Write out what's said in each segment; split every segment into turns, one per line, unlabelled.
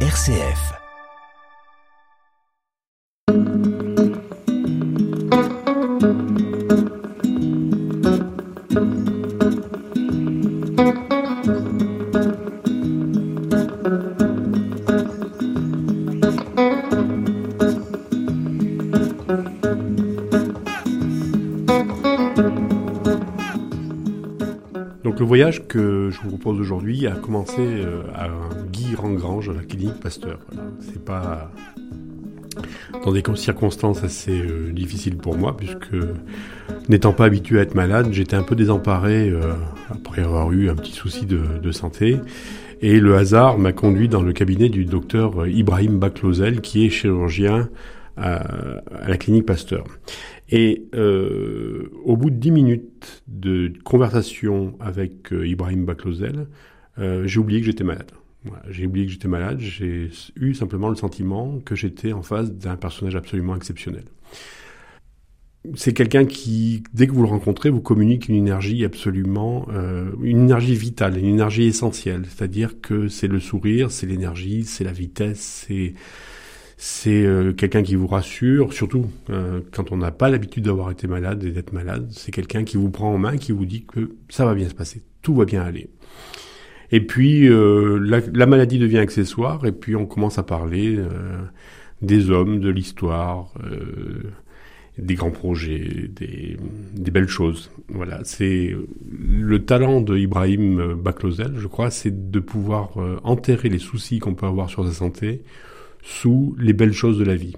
RCF.
Voyage que je vous propose aujourd'hui a commencé euh, à Guy Rangrange, à la clinique Pasteur. C'est pas dans des circonstances assez euh, difficiles pour moi, puisque n'étant pas habitué à être malade, j'étais un peu désemparé euh, après avoir eu un petit souci de, santé. Et le hasard m'a conduit dans le cabinet du docteur Ibrahim Baklozel, qui est chirurgien à, la clinique Pasteur. Et au bout de dix minutes de conversation avec euh, Ibrahim Baklozel, euh, j'ai oublié que j'étais malade. J'ai oublié que j'étais malade, j'ai eu simplement le sentiment que j'étais en face d'un personnage absolument exceptionnel. C'est quelqu'un qui, dès que vous le rencontrez, vous communique une énergie absolument, euh, une énergie vitale, une énergie essentielle. C'est-à-dire que c'est le sourire, c'est l'énergie, c'est la vitesse, c'est c'est euh, quelqu'un qui vous rassure, surtout euh, quand on n'a pas l'habitude d'avoir été malade et d'être malade. C'est quelqu'un qui vous prend en main, qui vous dit que ça va bien se passer, tout va bien aller. Et puis euh, la, la, maladie devient accessoire, et puis on commence à parler euh, des hommes, de l'histoire, euh, des grands projets, des, des, belles choses. Voilà, c'est le talent de Ibrahim Baklozel, je crois, c'est de pouvoir enterrer les soucis qu'on peut avoir sur sa santé sous les belles choses de la vie.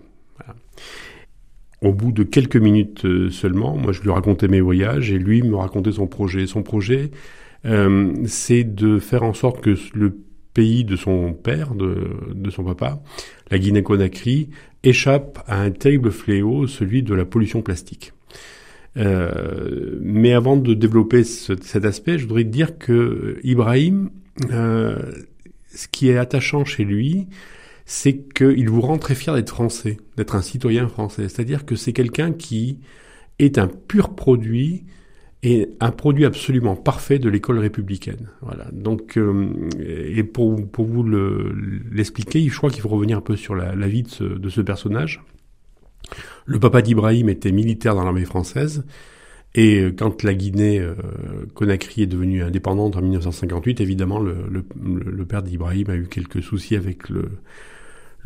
Au bout de quelques minutes euh, seulement, moi je lui racontais mes voyages et lui me racontait son projet. Son projet, euh, c'est de faire en sorte que le pays de son père, de, son papa, la Guinée-Conakry, échappe à un terrible fléau, celui de la pollution plastique. Euh, mais avant de développer ce, cet aspect, je voudrais dire que Ibrahim, ce qui est attachant chez lui, c'est qu'il vous rend très fier d'être français, d'être un citoyen français. C'est-à-dire que c'est quelqu'un qui est un pur produit et un produit absolument parfait de l'école républicaine. Voilà. Donc, euh, et pour, pour vous l'expliquer, le, je crois qu'il faut revenir un peu sur la, vie de ce, personnage. Le papa d'Ibrahim était militaire dans l'armée française. Et quand la Guinée-Conakry euh, est devenue indépendante en 1958, évidemment, le père d'Ibrahim a eu quelques soucis avec le,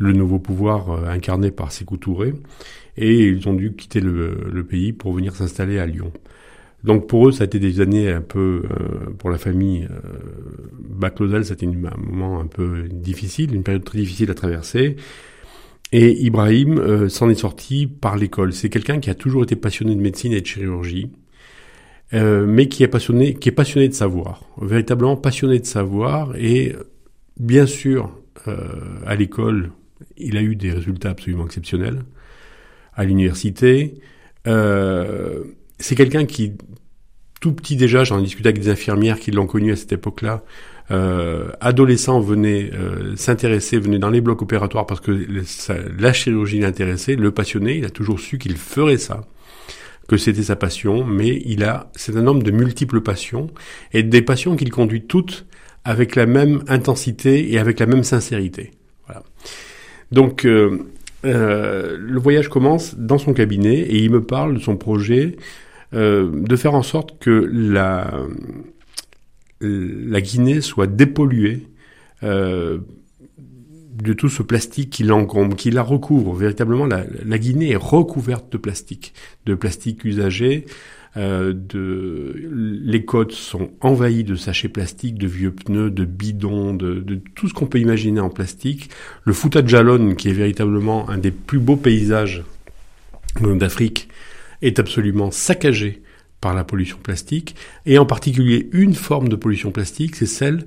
le nouveau pouvoir euh, incarné par Sékou Touré, et ils ont dû quitter le, pays pour venir s'installer à Lyon. Donc pour eux, ça a été des années un peu, euh, pour la famille euh, Baclosel, c'était un moment un peu difficile, une période très difficile à traverser. Et Ibrahim euh, s'en est sorti par l'école. C'est quelqu'un qui a toujours été passionné de médecine et de chirurgie, mais qui est passionné, qui est passionné de savoir, véritablement passionné de savoir. Et bien sûr, à l'école, il a eu des résultats absolument exceptionnels. À l'université, euh, c'est quelqu'un qui, tout petit déjà, j'en ai discuté avec des infirmières qui l'ont connu à cette époque-là, euh, adolescent venait euh, s'intéresser, venait dans les blocs opératoires parce que la chirurgie l'intéressait, le passionnait, il a toujours su qu'il ferait ça, que c'était sa passion, mais il a, c'est un homme de multiples passions et des passions qu'il conduit toutes avec la même intensité et avec la même sincérité. Voilà. Donc, euh, euh, le voyage commence dans son cabinet et il me parle de son projet euh, de faire en sorte que la, la Guinée soit dépolluée de tout ce plastique qui l'encombre, qui la recouvre. Véritablement, la, Guinée est recouverte de plastique, de plastique usagé. Euh, de, les côtes sont envahies de sachets plastiques, de vieux pneus, de bidons, de, de tout ce qu'on peut imaginer en plastique. Le Fouta de Jalon, qui est véritablement un des plus beaux paysages d'Afrique, est absolument saccagé par la pollution plastique, et en particulier une forme de pollution plastique, c'est celle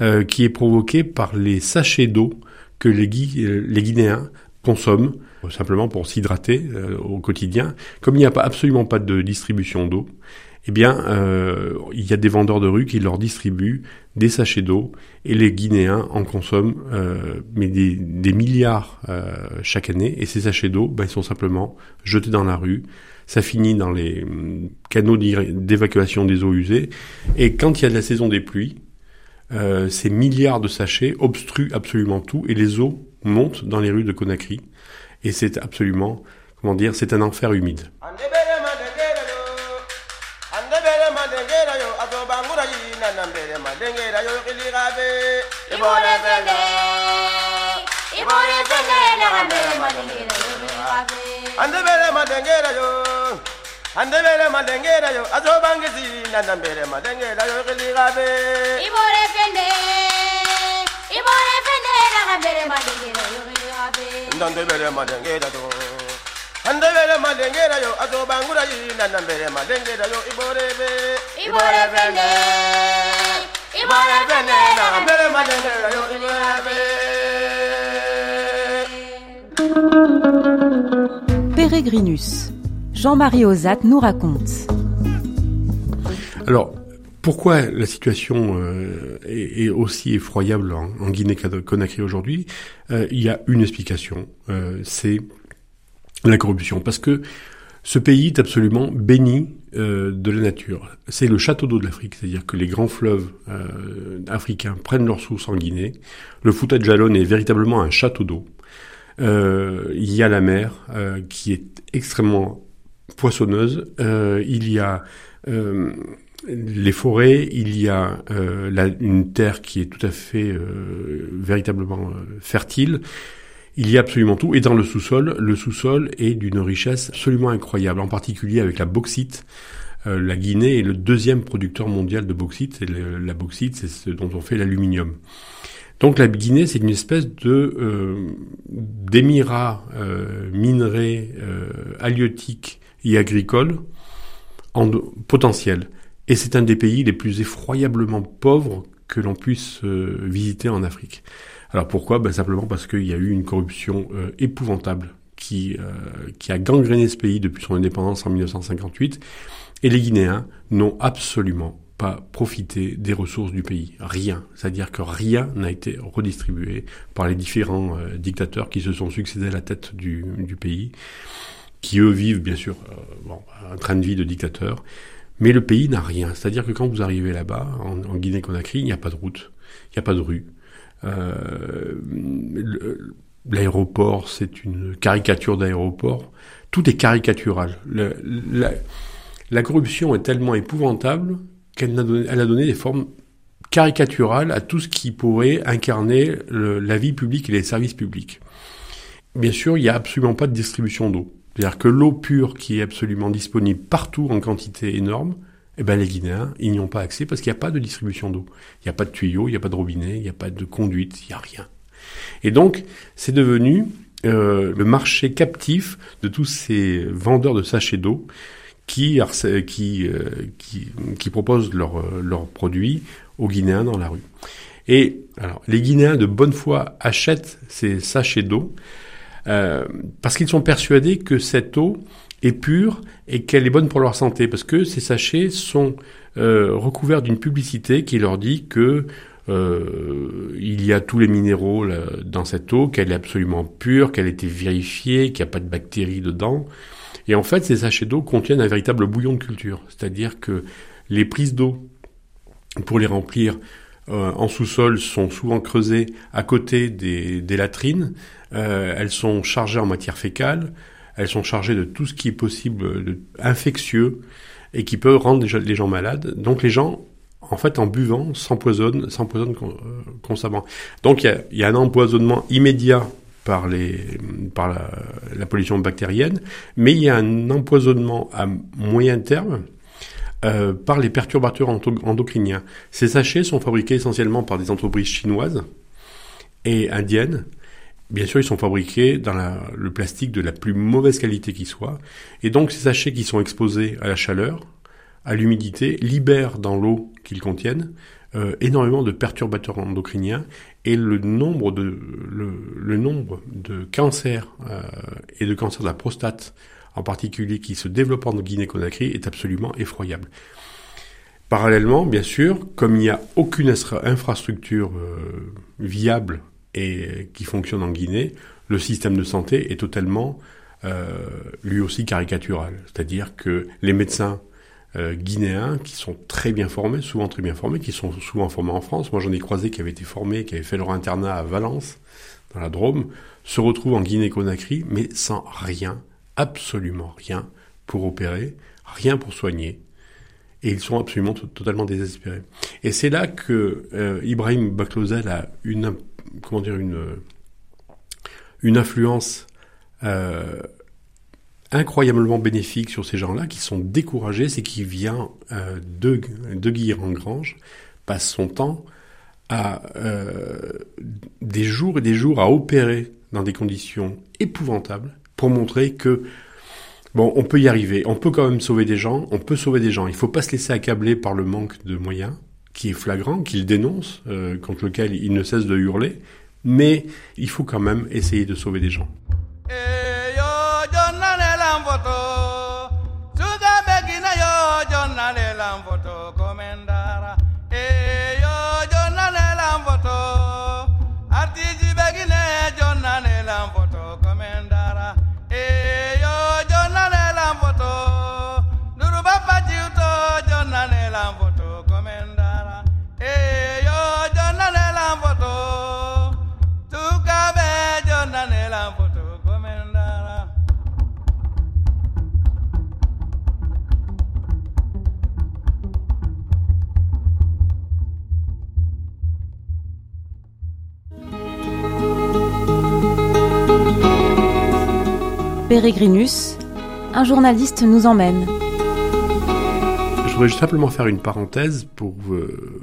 euh, qui est provoquée par les sachets d'eau que les, les Guinéens consomment simplement pour s'hydrater euh, au quotidien. Comme il n'y a pas, absolument pas de distribution d'eau, eh bien, euh, il y a des vendeurs de rue qui leur distribuent des sachets d'eau et les Guinéens en consomment euh, mais des, des milliards euh, chaque année. Et ces sachets d'eau, ben, ils sont simplement jetés dans la rue. Ça finit dans les canaux d'évacuation des eaux usées. Et quand il y a de la saison des pluies, euh, ces milliards de sachets obstruent absolument tout et les eaux montent dans les rues de Conakry. Et c'est absolument, comment dire, c'est un enfer humide.
Fende nangambele madengera yo kiligabe ndandebele madengera yo andebele madengera yo azobangura yi nandambele madengera yo ibore be ibore fende ibore fende nangambele madengera yo kiligabe
Peregrinus Jean-Marie Ozat nous raconte.
Pourquoi la situation euh, est, aussi effroyable en, Guinée-Conakry aujourd'hui euh, Il y a une explication, euh, c'est la corruption. Parce que ce pays est absolument béni de la nature. C'est le château d'eau de l'Afrique, c'est-à-dire que les grands fleuves africains prennent leur source en Guinée. Le Fouta de Jalone est véritablement un château d'eau. il y a la mer qui est extrêmement poissonneuse. Il y a les forêts, il y a euh, la, une terre qui est tout à fait véritablement fertile. Il y a absolument tout. Et dans le sous-sol, le sous-sol est d'une richesse absolument incroyable, en particulier avec la bauxite. la Guinée est le deuxième producteur mondial de bauxite. La bauxite, c'est ce dont on fait l'aluminium. Donc la Guinée, c'est une espèce de d'émirat minerais halieutiques et agricole en potentiel. Et c'est un des pays les plus effroyablement pauvres que l'on puisse euh, visiter en Afrique. Alors pourquoi? Ben Simplement parce qu'il y a eu une corruption euh, épouvantable qui, euh, qui a gangréné ce pays depuis son indépendance en 1958. Et les Guinéens n'ont absolument pas profité des ressources du pays. Rien. C'est-à-dire que rien n'a été redistribué par les différents dictateurs qui se sont succédés à la tête du, du pays qui eux vivent bien sûr euh, bon, un train de vie de dictateur, mais le pays n'a rien. C'est-à-dire que quand vous arrivez là-bas, en, Guinée-Conakry, il n'y a pas de route, il n'y a pas de rue. Euh, l'aéroport, c'est une caricature d'aéroport. Tout est caricatural. La, corruption est tellement épouvantable qu'elle a, donné, a des formes caricaturales à tout ce qui pourrait incarner la vie publique et les services publics. Bien sûr, il n'y a absolument pas de distribution d'eau. C'est-à-dire que l'eau pure qui est absolument disponible partout en quantité énorme, eh ben les Guinéens, n'y ont pas accès parce qu'il n'y a pas de distribution d'eau. Il n'y a pas de tuyaux, il n'y a pas de robinet, il n'y a pas de conduite, il n'y a rien. Et donc, c'est devenu euh, le marché captif de tous ces vendeurs de sachets d'eau qui, euh, proposent leurs leur produits aux Guinéens dans la rue. Et alors, les Guinéens de bonne foi achètent ces sachets d'eau euh, parce qu'ils sont persuadés que cette eau est pure et qu'elle est bonne pour leur santé, parce que ces sachets sont euh, recouverts d'une publicité qui leur dit que euh, il y a tous les minéraux dans cette eau, qu'elle est absolument pure, qu'elle a été vérifiée, qu'il n'y a pas de bactéries dedans. Et en fait, ces sachets d'eau contiennent un véritable bouillon de culture, c'est-à-dire que les prises d'eau pour les remplir en sous-sol sont souvent creusées à côté des latrines. Euh, elles sont chargées en matière fécale. Elles sont chargées de tout ce qui est possible de infectieux et qui peut rendre les gens malades. Donc les gens, en fait, en buvant, s'empoisonnent, s'empoisonnent euh, constamment. Donc il y a, un empoisonnement immédiat par, la, pollution bactérienne, mais il y a un empoisonnement à moyen terme euh, par les perturbateurs endocriniens. Ces sachets sont fabriqués essentiellement par des entreprises chinoises et indiennes. Bien sûr, ils sont fabriqués dans le plastique de la plus mauvaise qualité qui soit. Et donc, ces sachets qui sont exposés à la chaleur, à l'humidité, libèrent dans l'eau qu'ils contiennent euh, énormément de perturbateurs endocriniens et le nombre de, le, nombre de cancers euh, et de cancers de la prostate en particulier qui se développe en Guinée-Conakry, est absolument effroyable. Parallèlement, bien sûr, comme il n'y a aucune infrastructure euh, viable et qui fonctionne en Guinée, le système de santé est totalement euh, lui aussi caricatural. C'est-à-dire que les médecins euh, guinéens qui sont très bien formés, souvent très bien formés, qui sont souvent formés en France. Moi, j'en ai croisé qui avaient été formés, qui avaient fait leur internat à Valence, dans la Drôme, se retrouvent en Guinée-Conakry, mais sans rien, absolument rien pour opérer, rien pour soigner. Et ils sont absolument totalement désespérés. Et c'est là que euh, Ibrahim Baklozel a une, comment dire, une, influence euh, incroyablement bénéfique sur ces gens-là qui sont découragés, c'est qu'il vient euh, de, de en Grange, passe son temps à euh, des jours et des jours à opérer dans des conditions épouvantables pour montrer que bon, on peut y arriver, on peut quand même sauver des gens, on peut sauver des gens. Il faut pas se laisser accabler par le manque de moyens qui est flagrant, qu'il dénonce, euh, contre lequel il ne cesse de hurler, mais il faut quand même essayer de sauver des gens.
Pérégrinus, un journaliste nous emmène.
Je voudrais simplement faire une parenthèse pour euh,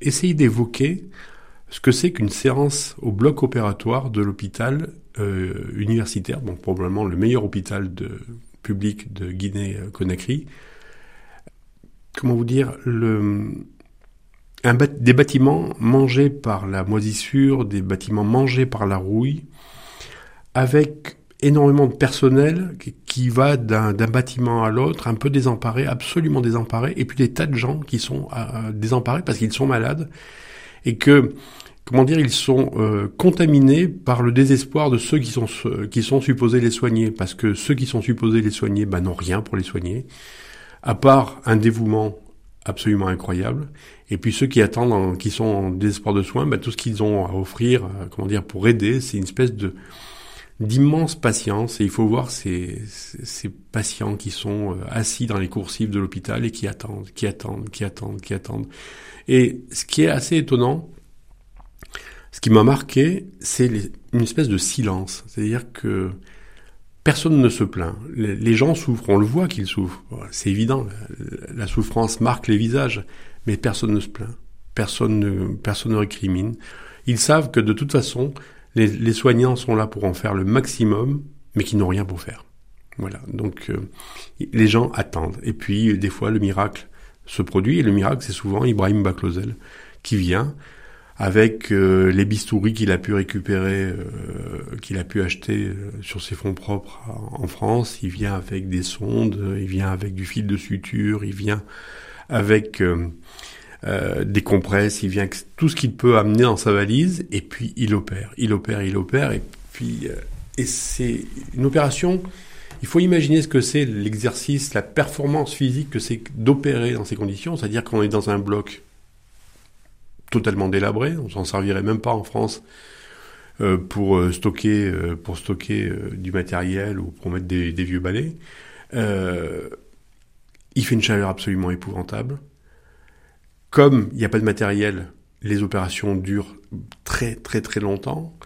essayer d'évoquer ce que c'est qu'une séance au bloc opératoire de l'hôpital euh, universitaire, donc probablement le meilleur hôpital public de Guinée-Conakry. Comment vous dire des bâtiments mangés par la moisissure, des bâtiments mangés par la rouille, avec énormément de personnel qui, va d'un bâtiment à l'autre, un peu désemparé, absolument désemparé, et puis des tas de gens qui sont euh, désemparés parce qu'ils sont malades et que comment dire, ils sont euh, contaminés par le désespoir de ceux qui sont qui sont supposés les soigner, parce que ceux qui sont supposés les soigner, bah, n'ont rien pour les soigner, à part un dévouement absolument incroyable. Et puis ceux qui attendent, qui sont en désespoir de soins, bah, tout ce qu'ils ont à offrir, euh, comment dire, pour aider, c'est une espèce de d'immense patience et il faut voir ces, ces patients qui sont euh, assis dans les coursives de l'hôpital et qui attendent, qui attendent, qui attendent, qui attendent. Et ce qui est assez étonnant, ce qui m'a marqué, c'est une espèce de silence. C'est-à-dire que personne ne se plaint. Les, gens souffrent, on le voit qu'ils souffrent. C'est évident, la, souffrance marque les visages, mais personne ne se plaint. Personne ne, personne ne récrimine. Ils savent que de toute façon, les, soignants sont là pour en faire le maximum, mais qui n'ont rien pour faire. Voilà. Donc euh, les gens attendent. Et puis des fois le miracle se produit. Et le miracle, c'est souvent Ibrahim Baklozel qui vient avec euh, les bistouris qu'il a pu récupérer, euh, qu'il a pu acheter sur ses fonds propres en France. Il vient avec des sondes, il vient avec du fil de suture, il vient avec euh, des compresses, il vient tout ce qu'il peut amener dans sa valise et puis il opère, il opère, il opère et puis euh, et c'est une opération. Il faut imaginer ce que c'est l'exercice, la performance physique que c'est d'opérer dans ces conditions, c'est-à-dire qu'on est dans un bloc totalement délabré, on s'en servirait même pas en France euh, pour stocker pour stocker du matériel ou pour mettre des, des vieux balais. il fait une chaleur absolument épouvantable. Comme il n'y a pas de matériel, les opérations durent très très très longtemps.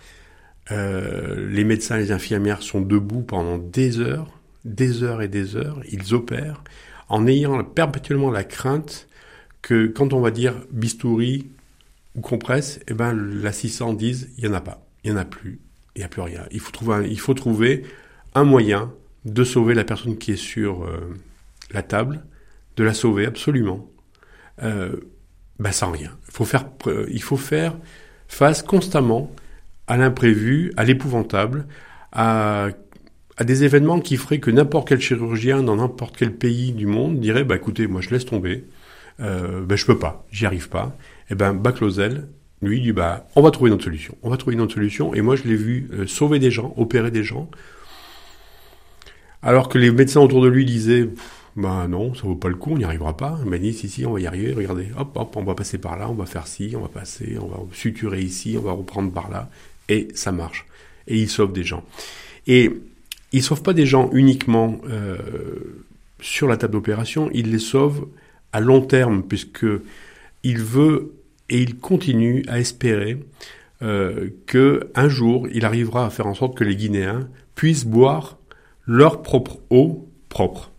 Euh, les médecins, les infirmières sont debout pendant des heures, des heures et des heures. Ils opèrent en ayant perpétuellement la crainte que quand on va dire bistouri ou compresse, eh ben l'assistant dise il y en a pas, il y en a plus, il n'y a plus rien. Il faut trouver, un, il faut trouver un moyen de sauver la personne qui est sur euh, la table, de la sauver absolument. Euh, ben sans rien. Il faut faire, il faut faire face constamment à l'imprévu, à l'épouvantable, à, à des événements qui feraient que n'importe quel chirurgien dans n'importe quel pays du monde dirait bah écoutez moi je laisse tomber, euh, ben je peux pas, j'y arrive pas. Et eh ben Baclozel lui dit bah on va trouver une autre solution, on va trouver une solution. Et moi je l'ai vu euh, sauver des gens, opérer des gens, alors que les médecins autour de lui disaient Ben non, ça vaut pas le coup, on n'y arrivera pas. Il m'a dit, on va y arriver, regardez, hop, hop, on va passer par là, on va faire ci, on va passer, on va suturer ici, on va reprendre par là, et ça marche. Et il sauve des gens. Et il sauve pas des gens uniquement euh, sur la table d'opération, il les sauve à long terme, puisque il veut et il continue à espérer euh, que un jour il arrivera à faire en sorte que les Guinéens puissent boire leur propre eau propre.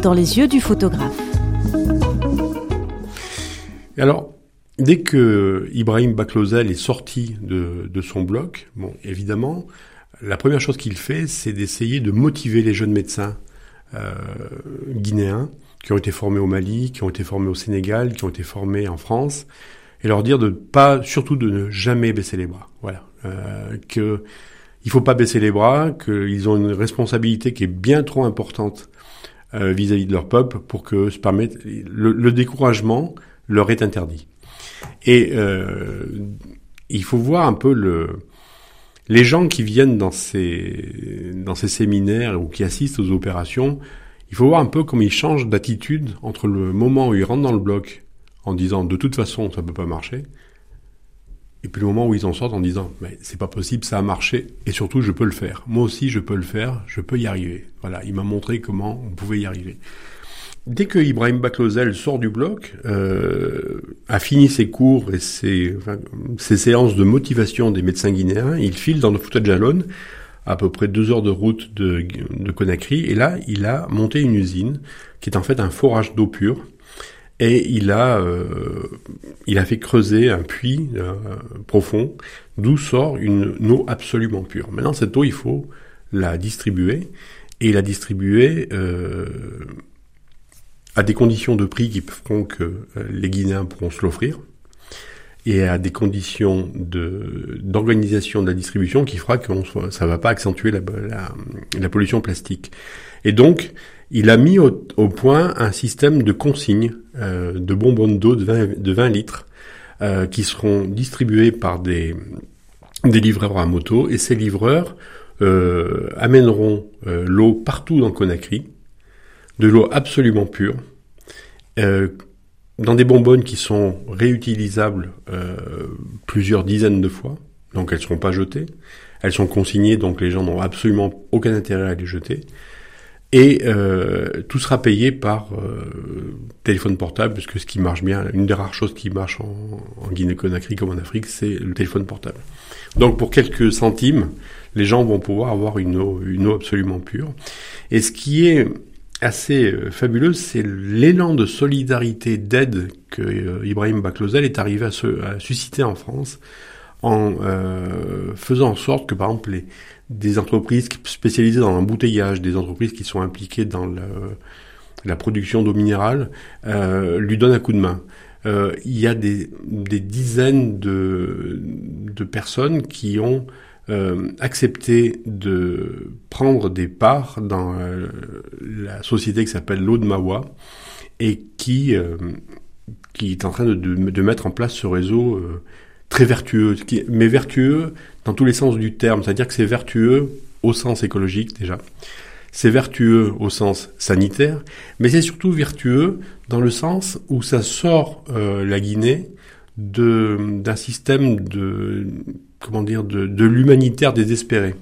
Dans les yeux du photographe.
Alors, dès que Ibrahim Baklozel est sorti de, son bloc, bon, évidemment, la première chose qu'il fait, c'est d'essayer de motiver les jeunes médecins euh, guinéens qui ont été formés au Mali, qui ont été formés au Sénégal, qui ont été formés en France, et leur dire de pas, surtout de ne jamais baisser les bras. Voilà, euh, faut pas baisser les bras, qu'ils ont une responsabilité qui est bien trop importante euh, vis-à-vis de leur peuple pour que se permettre le, découragement leur est interdit. Et euh, il faut voir un peu le les gens qui viennent dans ces dans ces séminaires ou qui assistent aux opérations. Il faut voir un peu comment ils changent d'attitude entre le moment où ils rentrent dans le bloc en disant de toute façon ça peut pas marcher et puis le moment où ils en sortent en disant, mais c'est pas possible, ça a marché, et surtout je peux le faire. Moi aussi je peux le faire, je peux y arriver. Voilà, il m'a montré comment on pouvait y arriver. Dès que Ibrahim Baklozel sort du bloc, euh, a fini ses cours et ses, séances de motivation des médecins guinéens, il file dans le Fouta Jalon, à peu près deux heures de route de, de Conakry, et là il a monté une usine qui est en fait un forage d'eau pure et il a, euh, il a fait creuser un puits euh, profond d'où sort une, eau absolument pure. Maintenant, cette eau, il faut la distribuer et la distribuer euh, à des conditions de prix qui feront que les Guinéens pourront se l'offrir et à des conditions de d'organisation de la distribution qui fera que ça va pas accentuer la, la, la pollution plastique. Et donc, il a mis au, point un système de consignes euh, de bonbons d'eau de 20, de 20 litres euh, qui seront distribués par des, des livreurs à moto. Et ces livreurs euh, amèneront l'eau partout dans Conakry, de l'eau absolument pure, dans des bonbonnes qui sont réutilisables plusieurs dizaines de fois, donc elles ne seront pas jetées, elles sont consignées, donc les gens n'ont absolument aucun intérêt à les jeter. Et euh, tout sera payé par euh, téléphone portable, puisque ce qui marche bien, une des rares choses qui marche en, Guinée-Conakry comme en Afrique, c'est le téléphone portable. Donc pour quelques centimes, les gens vont pouvoir avoir une eau, une eau absolument pure. Et ce qui est assez euh, fabuleux, c'est l'élan de solidarité, d'aide que euh, Ibrahim Baklozel est arrivé à, se, à susciter en France en euh, faisant en sorte que par exemple les, des entreprises spécialisées dans l'embouteillage, des entreprises qui sont impliquées dans la production d'eau minérale, euh, lui donnent un coup de main. Euh, il y a des, dizaines de, personnes qui ont euh, accepté de prendre des parts dans la société qui s'appelle l'eau de Mawa et qui, est en train de, mettre en place ce réseau très vertueux, mais vertueux dans tous les sens du terme, c'est-à-dire que c'est vertueux au sens écologique déjà, c'est vertueux au sens sanitaire, mais c'est surtout vertueux dans le sens où ça sort euh, la Guinée d'un système de comment dire de, de l'humanitaire désespéré.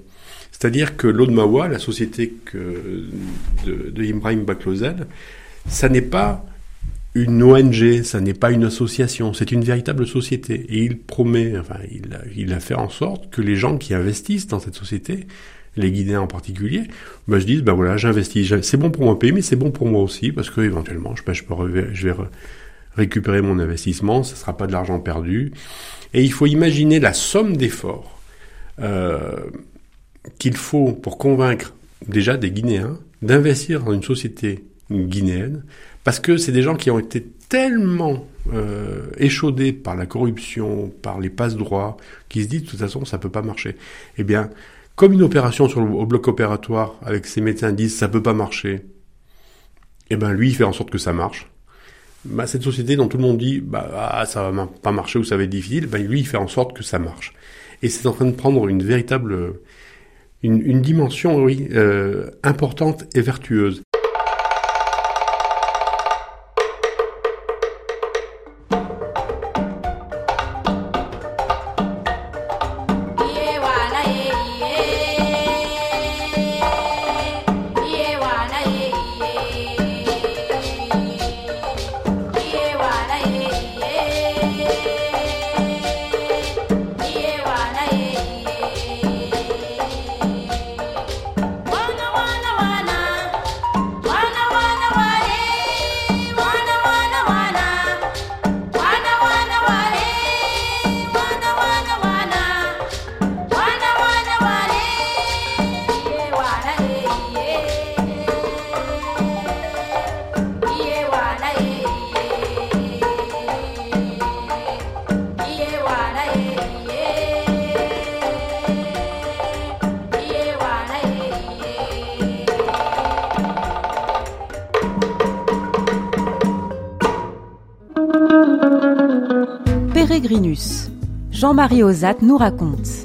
C'est-à-dire que l'Odmawa, la société de, de Ibrahim Baklozel, ça n'est pas une ONG, ça n'est pas une association, c'est une véritable société. Et il promet, enfin, il a, fait en sorte que les gens qui investissent dans cette société, les Guinéens en particulier, ben, se disent, ben voilà, j'investis, c'est bon pour mon pays, mais c'est bon pour moi aussi, parce que éventuellement, je, je vais récupérer mon investissement, ce ne sera pas de l'argent perdu. Et il faut imaginer la somme d'efforts euh, qu'il faut pour convaincre déjà des Guinéens d'investir dans une société guinéenne, parce que c'est des gens qui ont été tellement euh, échaudés par la corruption, par les passe-droits, qui se disent de toute façon ça peut pas marcher. Eh bien, comme une opération sur le, au bloc opératoire avec ses médecins disent ça peut pas marcher, eh ben lui il fait en sorte que ça marche. Bah, cette société dont tout le monde dit bah ah, ça va pas marcher ou ça va être difficile, ben lui il fait en sorte que ça marche. Et c'est en train de prendre une véritable une, dimension oui euh, importante et vertueuse.
Jean-Marie Ozat nous raconte.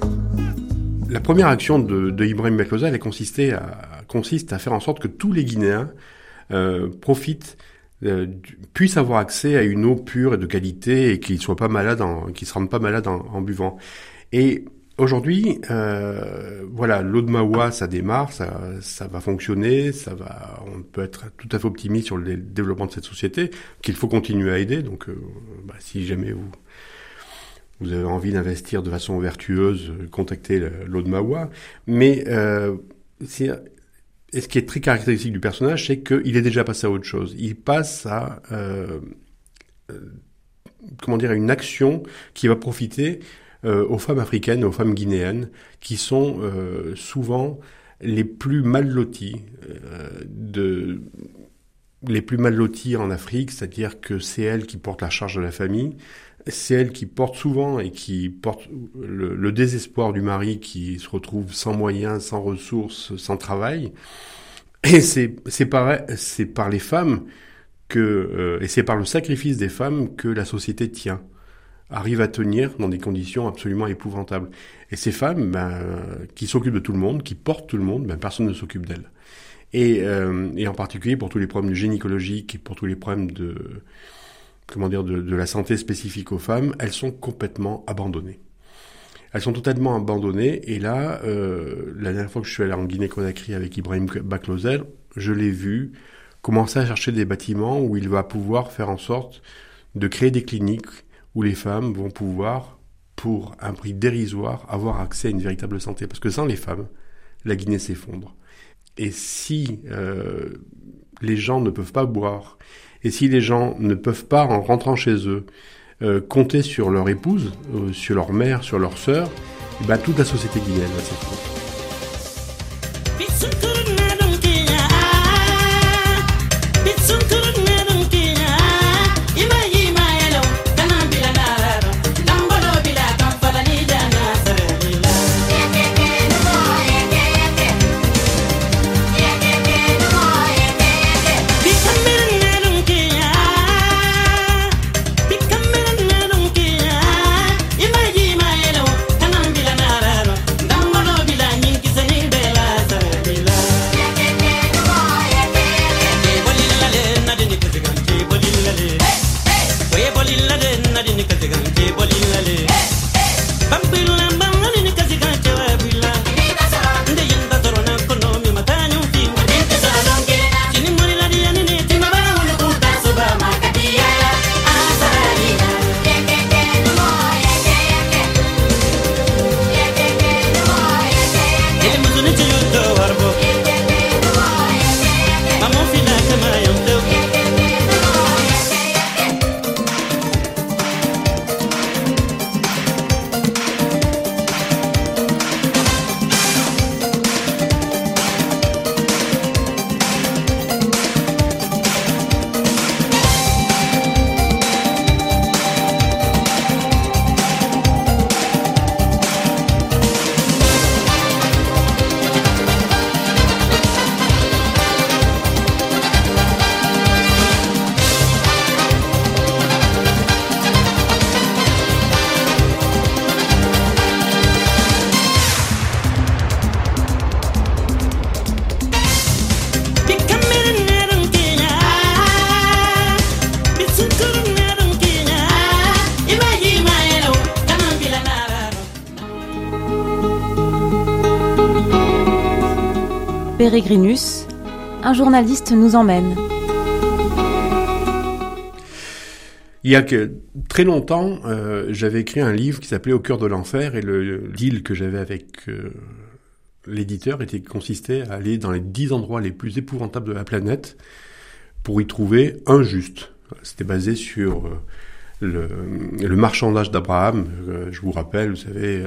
La première action de, Ibrahim consisté à, consiste à faire en sorte que tous les Guinéens euh, profitent, euh, puissent avoir accès à une eau pure et de qualité et qu'ils soient pas malades, qu'ils se rendent pas malades en, buvant. Et Aujourd'hui, euh, voilà, l'eau de Mawa, ça démarre, ça, va fonctionner, ça va, on peut être tout à fait optimiste sur le développement de cette société, qu'il faut continuer à aider. Donc, bah, si jamais vous vous avez envie d'investir de façon vertueuse, contactez l'eau de Mawa. Mais euh, et ce qui est très caractéristique du personnage, c'est qu'il est déjà passé à autre chose. Il passe à euh, euh comment dire à une action qui va profiter euh, aux femmes africaines, aux femmes guinéennes, qui sont euh, souvent les plus mal loties de les plus mal loties en Afrique, c'est-à-dire que c'est elles qui portent la charge de la famille, c'est elle qui porte souvent et qui porte le, désespoir du mari qui se retrouve sans moyens, sans ressources, sans travail. Et c'est par, par les femmes que, euh, et c'est par le sacrifice des femmes que la société tient, arrive à tenir dans des conditions absolument épouvantables. Et ces femmes, ben, qui s'occupent de tout le monde, qui portent tout le monde, ben, personne ne s'occupe d'elles. Et, euh, et en particulier pour tous les problèmes gynécologiques et pour tous les problèmes de, comment dire, de, la santé spécifique aux femmes, elles sont complètement abandonnées. Elles sont totalement abandonnées. Et là, euh, la dernière fois que je suis allé en Guinée-Conakry avec Ibrahim Baklozel, je l'ai vu commencer à chercher des bâtiments où il va pouvoir faire en sorte de créer des cliniques où les femmes vont pouvoir, pour un prix dérisoire, avoir accès à une véritable santé. Parce que sans les femmes, la Guinée s'effondre. Et si euh, les gens ne peuvent pas boire et si les gens ne peuvent pas, en rentrant chez eux, euh, compter sur leur épouse, euh, sur leur mère, sur leur sœur, eh ben, toute la société guinéenne va s'effondrer.
Peregrinus, un journaliste nous emmène.
Il y a que, très longtemps, euh, j'avais écrit un livre qui s'appelait Au cœur de l'enfer et le deal que j'avais avec euh, l'éditeur était consistait à aller dans les dix endroits les plus épouvantables de la planète pour y trouver un juste. C'était basé sur euh, le, le, marchandage d'Abraham. je vous rappelle, vous savez,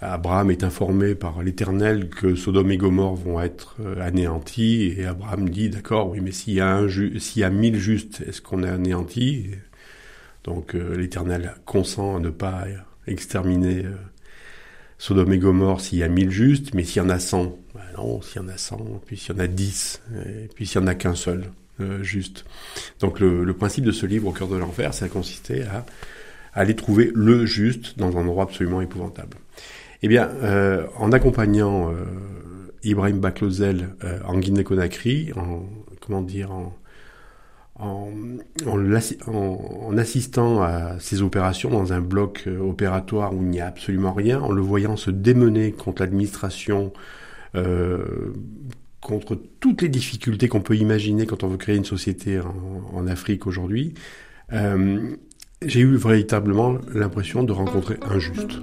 Abraham est informé par l'Éternel que Sodome et Gomorre vont être anéantis et Abraham dit d'accord, oui, mais s'il y a un s'il y a mille justes, est-ce qu'on est anéanti? Donc euh, l'Éternel consent à ne pas exterminer euh, Sodome et Gomorre s'il y a mille justes, mais s'il y en a cent, ben non, s'il y en a cent, puis s'il y en a dix, et puis s'il y en a qu'un seul euh, juste. Donc le, principe de ce livre au cœur de l'enfer, ça consistait à, aller trouver le juste dans un endroit absolument épouvantable. Eh bien, en accompagnant Ibrahim Baklozel en Guinée-Conakry, en comment dire, en en, en, assistant à ces opérations dans un bloc euh, opératoire où il n'y a absolument rien, en le voyant se démener contre l'administration, euh, contre toutes les difficultés qu'on peut imaginer quand on veut créer une société en, Afrique aujourd'hui, euh, j'ai eu véritablement l'impression de rencontrer un juste.